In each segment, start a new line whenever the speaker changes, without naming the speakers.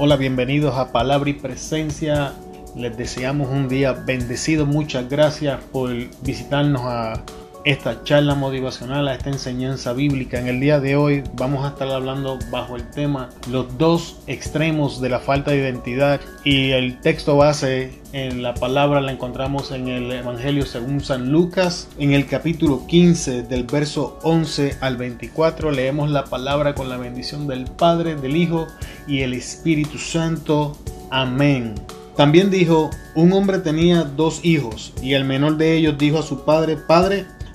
Hola, bienvenidos a Palabra y Presencia. Les deseamos un día bendecido. Muchas gracias por visitarnos a esta charla motivacional, a esta enseñanza bíblica. En el día de hoy vamos a estar hablando bajo el tema los dos extremos de la falta de identidad y el texto base en la palabra la encontramos en el Evangelio según San Lucas, en el capítulo 15 del verso 11 al 24 leemos la palabra con la bendición del Padre, del Hijo y el Espíritu Santo. Amén. También dijo, un hombre tenía dos hijos y el menor de ellos dijo a su padre, Padre,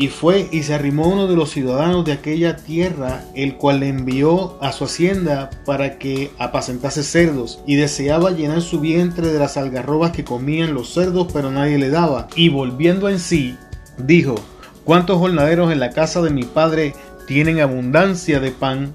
Y fue y se arrimó uno de los ciudadanos de aquella tierra, el cual le envió a su hacienda para que apacentase cerdos, y deseaba llenar su vientre de las algarrobas que comían los cerdos, pero nadie le daba. Y volviendo en sí, dijo, ¿cuántos jornaleros en la casa de mi padre tienen abundancia de pan?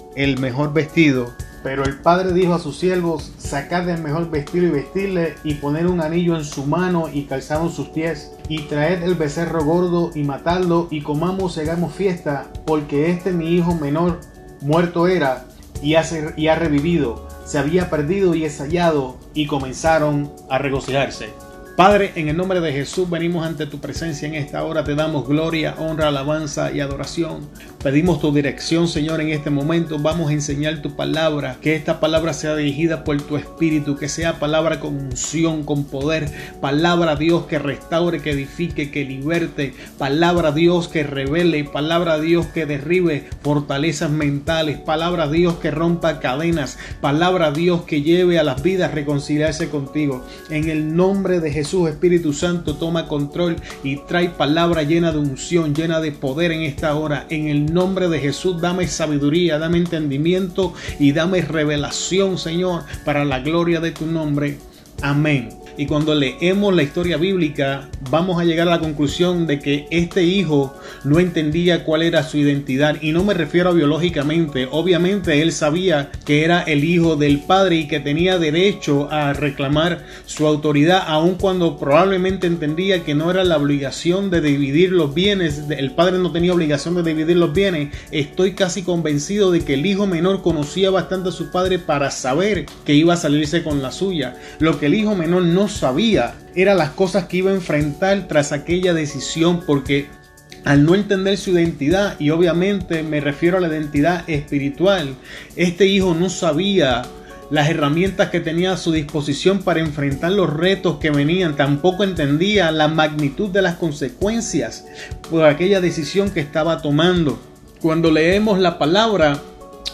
el mejor vestido. Pero el padre dijo a sus siervos, sacad el mejor vestido y vestirle, y poner un anillo en su mano y calzado sus pies, y traed el becerro gordo y matadlo, y comamos y hagamos fiesta, porque este mi hijo menor muerto era, y ha, y ha revivido, se había perdido y es hallado, y comenzaron a regocijarse. Padre, en el nombre de Jesús venimos ante tu presencia en esta hora. Te damos gloria, honra, alabanza y adoración. Pedimos tu dirección, Señor, en este momento. Vamos a enseñar tu palabra. Que esta palabra sea dirigida por tu Espíritu. Que sea palabra con unción, con poder. Palabra Dios que restaure, que edifique, que liberte. Palabra Dios que revele. Palabra Dios que derribe fortalezas mentales. Palabra Dios que rompa cadenas. Palabra Dios que lleve a las vidas reconciliarse contigo. En el nombre de Jesús Jesús, Espíritu Santo, toma control y trae palabra llena de unción, llena de poder en esta hora. En el nombre de Jesús, dame sabiduría, dame entendimiento y dame revelación, Señor, para la gloria de tu nombre. Amén. Y cuando leemos la historia bíblica, vamos a llegar a la conclusión de que este hijo no entendía cuál era su identidad. Y no me refiero a biológicamente. Obviamente él sabía que era el hijo del padre y que tenía derecho a reclamar su autoridad, aun cuando probablemente entendía que no era la obligación de dividir los bienes. El padre no tenía obligación de dividir los bienes. Estoy casi convencido de que el hijo menor conocía bastante a su padre para saber que iba a salirse con la suya. Lo que el hijo menor no sabía eran las cosas que iba a enfrentar tras aquella decisión porque al no entender su identidad, y obviamente me refiero a la identidad espiritual, este hijo no sabía las herramientas que tenía a su disposición para enfrentar los retos que venían, tampoco entendía la magnitud de las consecuencias por aquella decisión que estaba tomando. Cuando leemos la palabra,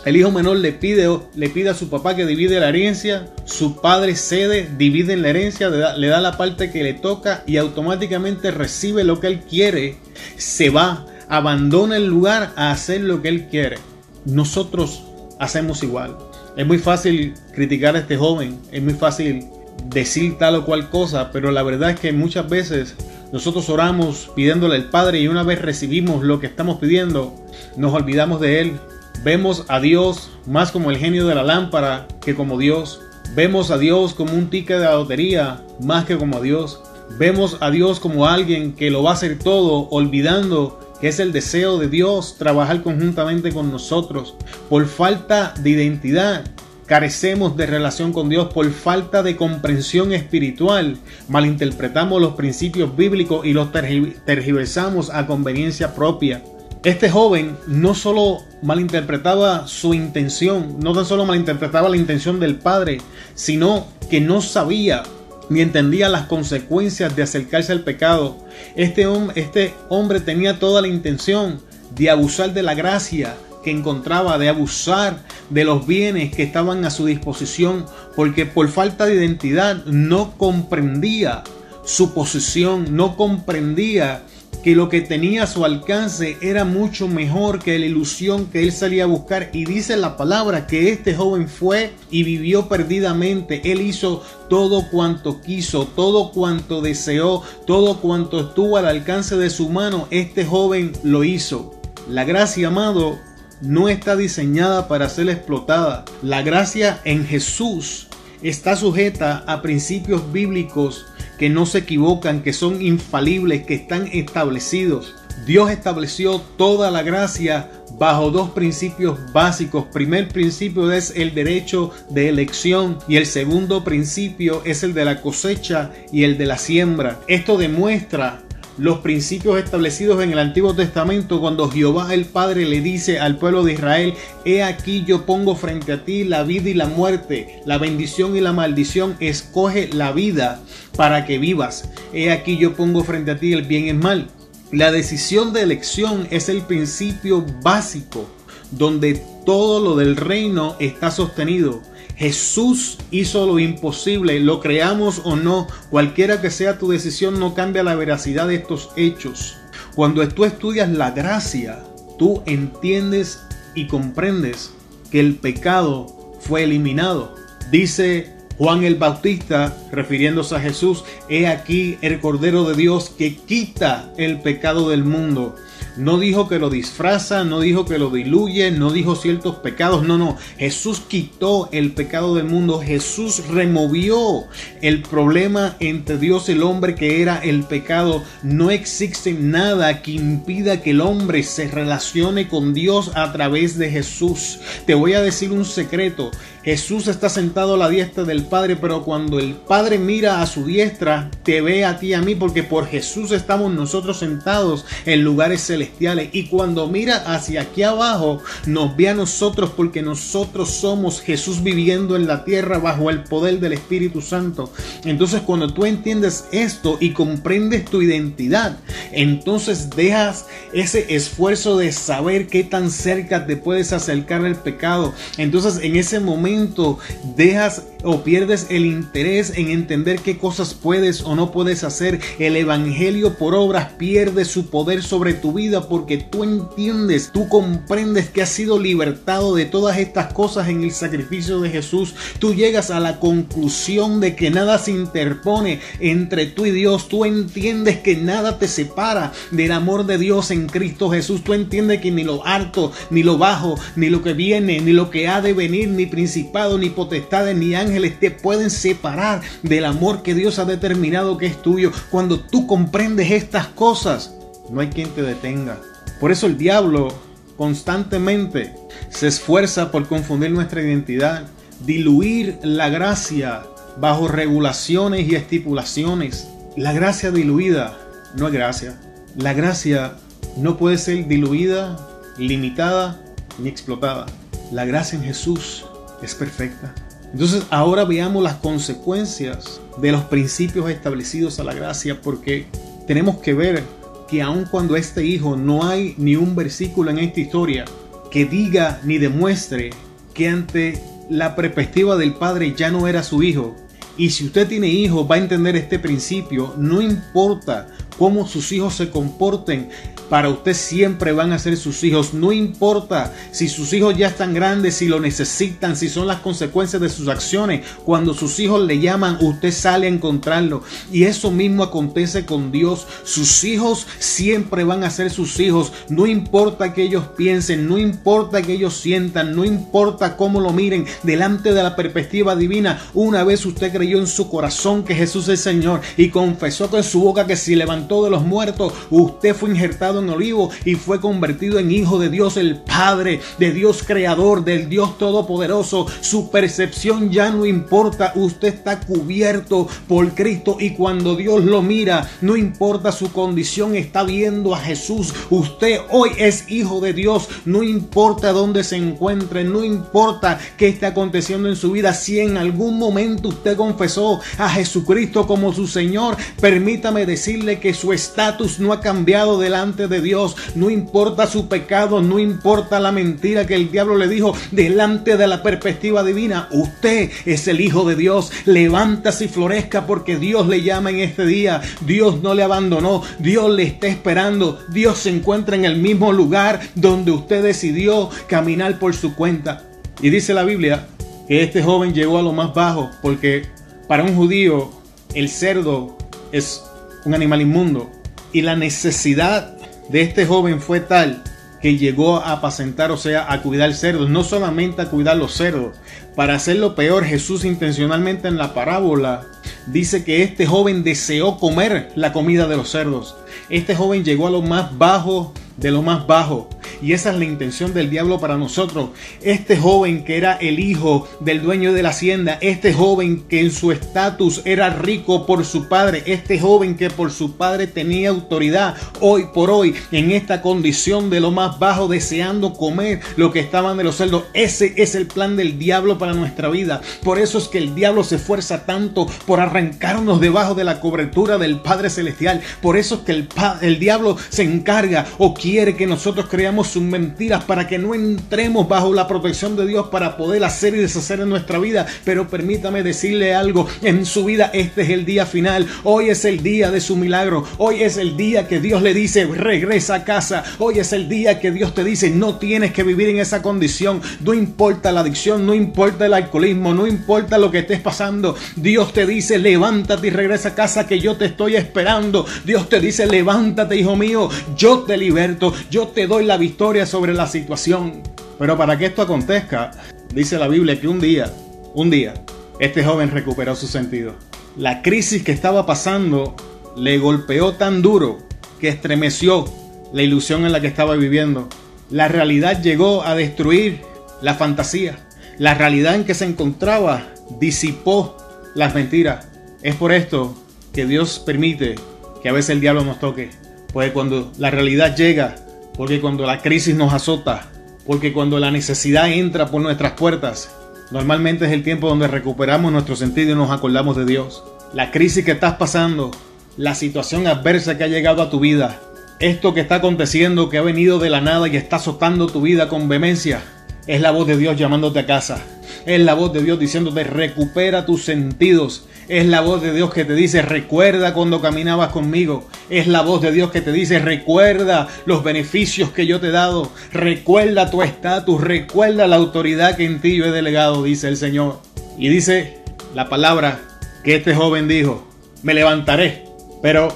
el hijo menor le pide, le pide a su papá que divide la herencia, su padre cede, divide en la herencia, le da, le da la parte que le toca y automáticamente recibe lo que él quiere, se va, abandona el lugar a hacer lo que él quiere. Nosotros hacemos igual. Es muy fácil criticar a este joven, es muy fácil decir tal o cual cosa, pero la verdad es que muchas veces nosotros oramos pidiéndole al Padre y una vez recibimos lo que estamos pidiendo, nos olvidamos de Él Vemos a Dios más como el genio de la lámpara que como Dios. Vemos a Dios como un ticket de la lotería más que como Dios. Vemos a Dios como alguien que lo va a hacer todo olvidando que es el deseo de Dios trabajar conjuntamente con nosotros. Por falta de identidad, carecemos de relación con Dios por falta de comprensión espiritual, malinterpretamos los principios bíblicos y los tergiversamos a conveniencia propia. Este joven no solo malinterpretaba su intención, no tan solo malinterpretaba la intención del padre, sino que no sabía ni entendía las consecuencias de acercarse al pecado. Este, este hombre tenía toda la intención de abusar de la gracia, que encontraba de abusar de los bienes que estaban a su disposición, porque por falta de identidad no comprendía su posición, no comprendía que lo que tenía a su alcance era mucho mejor que la ilusión que él salía a buscar. Y dice la palabra que este joven fue y vivió perdidamente. Él hizo todo cuanto quiso, todo cuanto deseó, todo cuanto estuvo al alcance de su mano. Este joven lo hizo. La gracia, amado, no está diseñada para ser explotada. La gracia en Jesús está sujeta a principios bíblicos que no se equivocan, que son infalibles, que están establecidos. Dios estableció toda la gracia bajo dos principios básicos. Primer principio es el derecho de elección y el segundo principio es el de la cosecha y el de la siembra. Esto demuestra los principios establecidos en el Antiguo Testamento cuando Jehová el Padre le dice al pueblo de Israel, he aquí yo pongo frente a ti la vida y la muerte, la bendición y la maldición, escoge la vida para que vivas. He aquí yo pongo frente a ti el bien y el mal. La decisión de elección es el principio básico donde todo lo del reino está sostenido. Jesús hizo lo imposible, lo creamos o no, cualquiera que sea tu decisión no cambia la veracidad de estos hechos. Cuando tú estudias la gracia, tú entiendes y comprendes que el pecado fue eliminado. Dice Juan el Bautista, refiriéndose a Jesús, he aquí el Cordero de Dios que quita el pecado del mundo. No dijo que lo disfraza, no dijo que lo diluye, no dijo ciertos pecados, no, no. Jesús quitó el pecado del mundo, Jesús removió el problema entre Dios y el hombre que era el pecado. No existe nada que impida que el hombre se relacione con Dios a través de Jesús. Te voy a decir un secreto. Jesús está sentado a la diestra del Padre, pero cuando el Padre mira a su diestra, te ve a ti y a mí, porque por Jesús estamos nosotros sentados en lugares celestiales. Y cuando mira hacia aquí abajo, nos ve a nosotros, porque nosotros somos Jesús viviendo en la tierra bajo el poder del Espíritu Santo. Entonces, cuando tú entiendes esto y comprendes tu identidad, entonces dejas ese esfuerzo de saber qué tan cerca te puedes acercar al pecado. Entonces, en ese momento, dejas o pierdes el interés en entender qué cosas puedes o no puedes hacer. El Evangelio por obras pierde su poder sobre tu vida porque tú entiendes, tú comprendes que has sido libertado de todas estas cosas en el sacrificio de Jesús. Tú llegas a la conclusión de que nada se interpone entre tú y Dios. Tú entiendes que nada te separa del amor de Dios en Cristo Jesús. Tú entiendes que ni lo alto, ni lo bajo, ni lo que viene, ni lo que ha de venir, ni principado, ni potestades, ni ángeles te pueden separar del amor que Dios ha determinado que es tuyo. Cuando tú comprendes estas cosas, no hay quien te detenga. Por eso el diablo constantemente se esfuerza por confundir nuestra identidad, diluir la gracia bajo regulaciones y estipulaciones. La gracia diluida no es gracia. La gracia no puede ser diluida, limitada ni explotada. La gracia en Jesús es perfecta. Entonces ahora veamos las consecuencias de los principios establecidos a la gracia porque tenemos que ver que aun cuando este hijo no hay ni un versículo en esta historia que diga ni demuestre que ante la perspectiva del padre ya no era su hijo. Y si usted tiene hijos va a entender este principio, no importa cómo sus hijos se comporten, para usted siempre van a ser sus hijos. No importa si sus hijos ya están grandes, si lo necesitan, si son las consecuencias de sus acciones. Cuando sus hijos le llaman, usted sale a encontrarlo. Y eso mismo acontece con Dios. Sus hijos siempre van a ser sus hijos. No importa que ellos piensen, no importa que ellos sientan, no importa cómo lo miren delante de la perspectiva divina. Una vez usted creyó en su corazón que Jesús es Señor y confesó con su boca que si levantó de los muertos, usted fue injertado en olivo y fue convertido en hijo de Dios el Padre, de Dios creador, del Dios todopoderoso. Su percepción ya no importa, usted está cubierto por Cristo y cuando Dios lo mira, no importa su condición, está viendo a Jesús. Usted hoy es hijo de Dios, no importa dónde se encuentre, no importa qué esté aconteciendo en su vida, si en algún momento usted confesó a Jesucristo como su Señor, permítame decirle que su estatus no ha cambiado delante de Dios. No importa su pecado, no importa la mentira que el diablo le dijo delante de la perspectiva divina. Usted es el Hijo de Dios. Levántase y florezca porque Dios le llama en este día. Dios no le abandonó. Dios le está esperando. Dios se encuentra en el mismo lugar donde usted decidió caminar por su cuenta. Y dice la Biblia que este joven llegó a lo más bajo porque para un judío el cerdo es un animal inmundo y la necesidad de este joven fue tal que llegó a apacentar, o sea, a cuidar cerdos, no solamente a cuidar los cerdos. Para hacerlo peor, Jesús intencionalmente en la parábola dice que este joven deseó comer la comida de los cerdos. Este joven llegó a lo más bajo de lo más bajo. Y esa es la intención del diablo para nosotros. Este joven que era el hijo del dueño de la hacienda, este joven que en su estatus era rico por su padre, este joven que por su padre tenía autoridad, hoy por hoy en esta condición de lo más bajo, deseando comer lo que estaban de los cerdos. Ese es el plan del diablo para nuestra vida. Por eso es que el diablo se esfuerza tanto por arrancarnos debajo de la cobertura del Padre Celestial. Por eso es que el, el diablo se encarga o quiere que nosotros sus mentiras para que no entremos bajo la protección de Dios para poder hacer y deshacer en nuestra vida. Pero permítame decirle algo, en su vida este es el día final, hoy es el día de su milagro, hoy es el día que Dios le dice regresa a casa, hoy es el día que Dios te dice no tienes que vivir en esa condición, no importa la adicción, no importa el alcoholismo, no importa lo que estés pasando, Dios te dice levántate y regresa a casa que yo te estoy esperando, Dios te dice levántate hijo mío, yo te liberto. Yo te doy la victoria sobre la situación. Pero para que esto acontezca, dice la Biblia que un día, un día, este joven recuperó su sentido. La crisis que estaba pasando le golpeó tan duro que estremeció la ilusión en la que estaba viviendo. La realidad llegó a destruir la fantasía. La realidad en que se encontraba disipó las mentiras. Es por esto que Dios permite que a veces el diablo nos toque. Porque cuando la realidad llega, porque cuando la crisis nos azota, porque cuando la necesidad entra por nuestras puertas, normalmente es el tiempo donde recuperamos nuestro sentido y nos acordamos de Dios. La crisis que estás pasando, la situación adversa que ha llegado a tu vida, esto que está aconteciendo, que ha venido de la nada y está azotando tu vida con vehemencia, es la voz de Dios llamándote a casa. Es la voz de Dios diciéndote recupera tus sentidos. Es la voz de Dios que te dice recuerda cuando caminabas conmigo. Es la voz de Dios que te dice recuerda los beneficios que yo te he dado. Recuerda tu estatus. Recuerda la autoridad que en ti yo he delegado, dice el Señor. Y dice la palabra que este joven dijo, me levantaré. Pero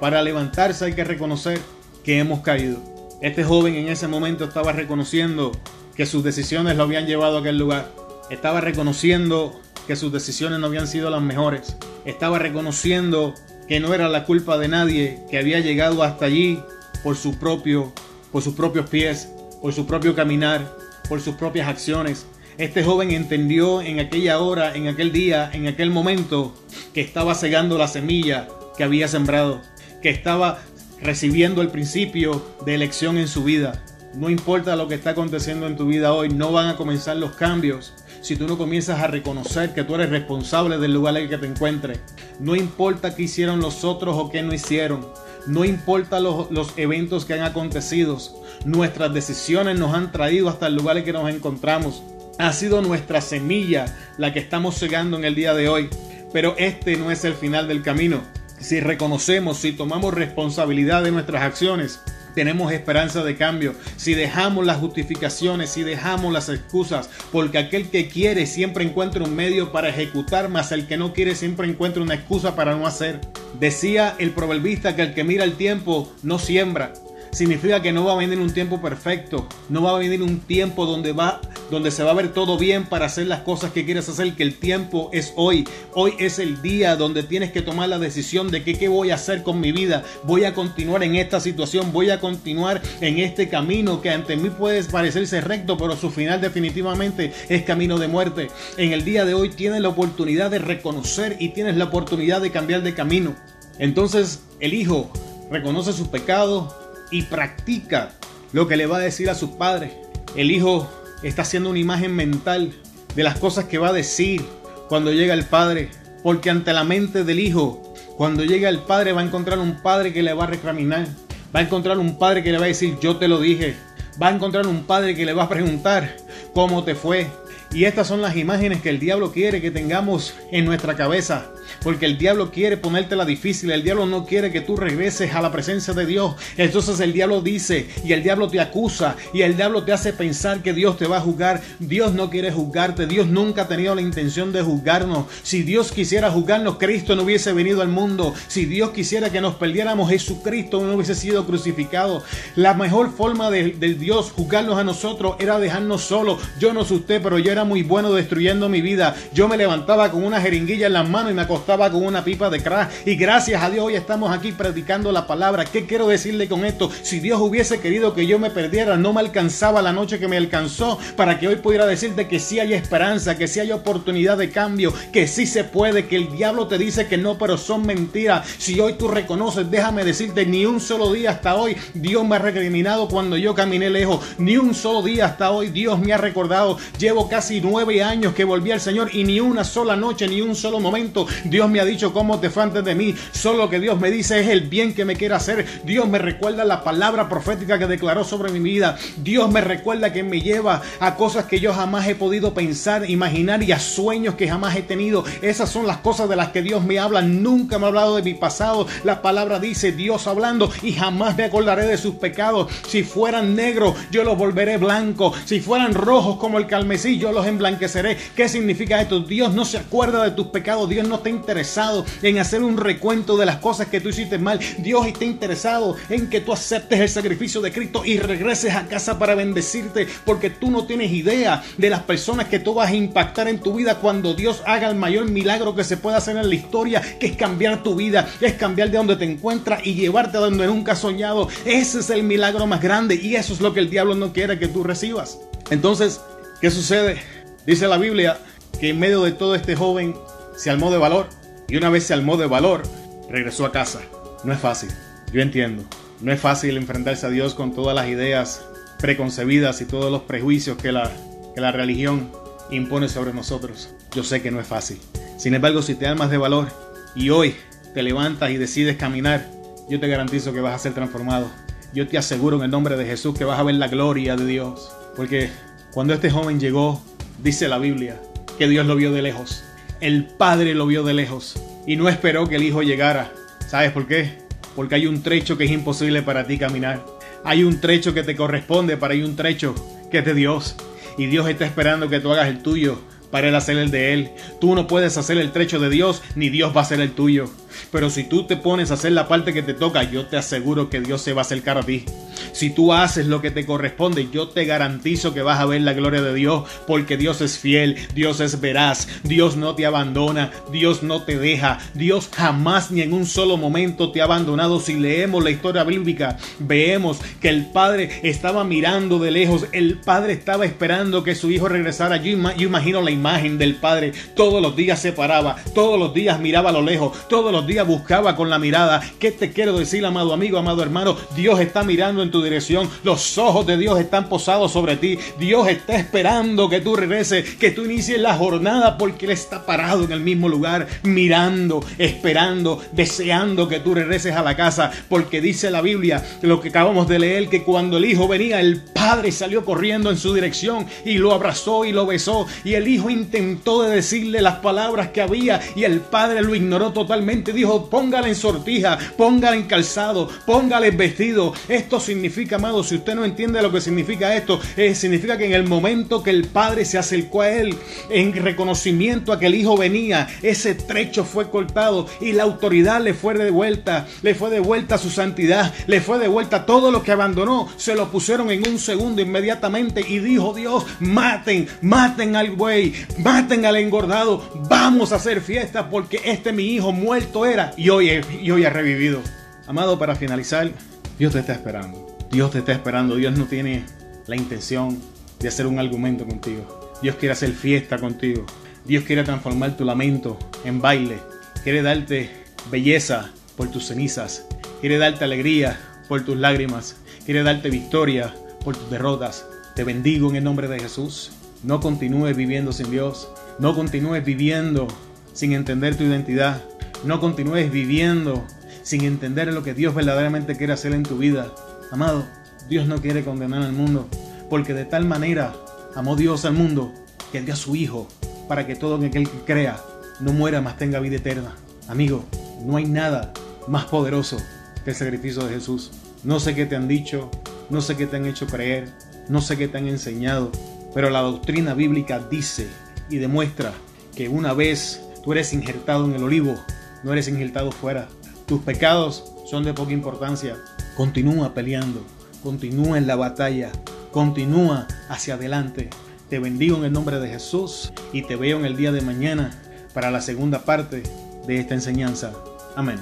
para levantarse hay que reconocer que hemos caído. Este joven en ese momento estaba reconociendo que sus decisiones lo habían llevado a aquel lugar. Estaba reconociendo que sus decisiones no habían sido las mejores. Estaba reconociendo que no era la culpa de nadie, que había llegado hasta allí por su propio, por sus propios pies, por su propio caminar, por sus propias acciones. Este joven entendió en aquella hora, en aquel día, en aquel momento, que estaba cegando la semilla que había sembrado, que estaba recibiendo el principio de elección en su vida. No importa lo que está aconteciendo en tu vida hoy, no van a comenzar los cambios si tú no comienzas a reconocer que tú eres responsable del lugar en el que te encuentres. No importa qué hicieron los otros o qué no hicieron. No importa los, los, eventos que han acontecido. Nuestras decisiones nos han traído hasta el lugar en que nos encontramos. Ha sido nuestra semilla la que estamos cegando en el día de hoy. Pero este no es el final del camino. Si reconocemos, si tomamos responsabilidad de nuestras acciones, tenemos esperanza de cambio, si dejamos las justificaciones, si dejamos las excusas, porque aquel que quiere siempre encuentra un medio para ejecutar, más el que no quiere siempre encuentra una excusa para no hacer. Decía el proverbista que el que mira el tiempo no siembra, significa que no va a venir un tiempo perfecto, no va a venir un tiempo donde va donde se va a ver todo bien para hacer las cosas que quieres hacer, que el tiempo es hoy. Hoy es el día donde tienes que tomar la decisión de que, qué voy a hacer con mi vida. Voy a continuar en esta situación, voy a continuar en este camino que ante mí puede parecerse recto, pero su final definitivamente es camino de muerte. En el día de hoy tienes la oportunidad de reconocer y tienes la oportunidad de cambiar de camino. Entonces el hijo reconoce sus pecados, y practica lo que le va a decir a sus padres. El hijo está haciendo una imagen mental de las cosas que va a decir cuando llega el padre, porque ante la mente del hijo, Cuando llegue al padre va a encontrar un padre que le va a reclaminar. Va a encontrar un padre que le va a decir yo te lo dije. Va a encontrar un padre que le va a preguntar cómo te fue. Y estas son las imágenes que el diablo quiere que tengamos en nuestra cabeza porque el diablo quiere ponértela difícil, el diablo no quiere que tú regreses a la presencia de Dios. Entonces el diablo dice y el diablo te acusa y el diablo te hace pensar que Dios te va a juzgar. Dios no quiere juzgarte, Dios nunca ha tenido la intención de juzgarnos. Si Dios quisiera juzgarnos, Cristo no hubiese venido al mundo. Si Dios quisiera que nos perdiéramos, Jesucristo no hubiese sido crucificado. La mejor forma de, Dios juzgarnos a nosotros era dejarnos solos. Yo no sé usted, pero yo era muy bueno destruyendo mi vida. Yo me levantaba con una jeringuilla en las manos y me acostaba estaba con una pipa de crack y gracias a Dios hoy estamos aquí predicando la palabra. ¿Qué quiero decirle con esto? Si Dios hubiese querido que yo me perdiera, no me alcanzaba la noche que me alcanzó para que hoy pudiera decirte que sí hay esperanza, que sí hay oportunidad de cambio, que sí se puede, que el diablo te dice que no, pero son mentiras. Si hoy tú reconoces, déjame decirte, ni un solo día hasta hoy Dios me ha recriminado cuando yo caminé lejos, ni un solo día hasta hoy Dios me ha recordado. Llevo casi nueve años que volví al Señor y ni una sola noche, ni un solo momento Dios me ha dicho cómo te fue antes de mí. Solo lo que Dios me dice es el bien que me quiere hacer. Dios me recuerda la palabra profética que declaró sobre mi vida. Dios me recuerda que me lleva a cosas que yo jamás he podido pensar, imaginar y a sueños que jamás he tenido. Esas son las cosas de las que Dios me habla. Nunca me ha hablado de mi pasado. La palabra dice Dios hablando y jamás me acordaré de sus pecados. Si fueran negros, yo los volveré blancos. Si fueran rojos como el calmesí, yo los emblanqueceré. ¿Qué significa esto? Dios no se acuerda de tus pecados. Dios no te interesado en hacer un recuento de las cosas que tú hiciste mal. Dios está interesado en que tú aceptes el sacrificio de Cristo y regreses a casa para bendecirte, porque tú no tienes idea de las personas que tú vas a impactar en tu vida cuando Dios haga el mayor milagro que se puede hacer en la historia, que es cambiar tu vida, es cambiar de donde te encuentras y llevarte a donde nunca has soñado. Ese es el milagro más grande y eso es lo que el diablo no quiere que tú recibas. Entonces, ¿qué sucede? Dice la Biblia que en medio de todo este joven se armó de valor y una vez se armó de valor, regresó a casa. No es fácil, yo entiendo. No es fácil enfrentarse a Dios con todas las ideas preconcebidas y todos los prejuicios que la, que la religión impone sobre nosotros. Yo sé que no es fácil. Sin embargo, si te armas de valor y hoy te levantas y decides caminar, yo te garantizo que vas a ser transformado. Yo te aseguro en el nombre de Jesús que vas a ver la gloria de Dios. Porque cuando este joven llegó, dice la Biblia, que Dios lo vio de lejos el padre lo vio de lejos y no esperó que el hijo llegara. ¿Sabes por qué? Porque hay un trecho que es imposible para ti caminar. Hay un trecho que te corresponde, para hay un trecho que es de Dios. Y Dios está esperando que tú hagas el tuyo para él hacer el de él. Tú no puedes hacer el trecho de Dios, ni Dios va a hacer el tuyo. Pero si tú te pones a hacer la parte que te toca, yo te aseguro que Dios se va a acercar a ti. Si tú haces lo que te corresponde, yo te garantizo que vas a ver la gloria de Dios, porque Dios es fiel, Dios es veraz, Dios no te abandona, Dios no te deja, Dios jamás ni en un solo momento te ha abandonado. Si leemos la historia bíblica, vemos que el Padre estaba mirando de lejos, el Padre estaba esperando que su hijo regresara. Yo, imagino la imagen del Padre, todos los días se paraba, todos los días miraba a lo lejos, todos los días buscaba con la mirada. ¿Qué te quiero decir, amado amigo, amado hermano? Dios está mirando en tu dirección. Los ojos de Dios están posados sobre ti. Dios está esperando que tú regreses, que tú inicies la jornada porque Él está parado en el mismo lugar, mirando, esperando, deseando que tú regreses a la casa. Porque dice la Biblia, lo que acabamos de leer, que cuando el hijo venía, el padre salió corriendo en su dirección y lo abrazó y lo besó. Y el hijo intentó de decirle las palabras que había y el padre lo ignoró totalmente. Dijo, póngale en sortija, póngale en calzado, póngale vestido. Esto significa, amado, si usted no entiende lo que significa esto, eh, significa que en el momento que el padre se acercó a él en reconocimiento a que el hijo venía, ese trecho fue cortado y la autoridad le fue de vuelta, le fue de vuelta su santidad, le fue de vuelta todo lo que abandonó, se lo pusieron en un segundo inmediatamente y dijo Dios, maten, maten al buey, maten al engordado, vamos a hacer fiesta porque este mi hijo muerto y hoy, y hoy ha revivido. Amado, para finalizar, Dios te está esperando. Dios te está esperando. Dios no tiene la intención de hacer un argumento contigo. Dios quiere hacer fiesta contigo. Dios quiere transformar tu lamento en baile. Quiere darte belleza por tus cenizas. Quiere darte alegría por tus lágrimas. Quiere darte victoria por tus derrotas. Te bendigo en el nombre de Jesús. No continúes viviendo sin Dios. No continúes viviendo sin entender tu identidad. No continúes viviendo sin entender lo que Dios verdaderamente quiere hacer en tu vida. Amado, Dios no quiere condenar al mundo, porque de tal manera amó Dios al mundo que dio a su Hijo para que todo aquel que crea no muera, más tenga vida eterna. Amigo, no hay nada más poderoso que el sacrificio de Jesús. No sé qué te han dicho, no sé qué te han hecho creer, no sé qué te han enseñado, pero la doctrina bíblica dice y demuestra que una vez tú eres injertado en el olivo, no eres injertado fuera. Tus pecados son de poca importancia. Continúa peleando, continúa en la batalla, continúa hacia adelante. Te bendigo en el nombre de Jesús y te veo en el día de mañana para la segunda parte de esta enseñanza. Amén.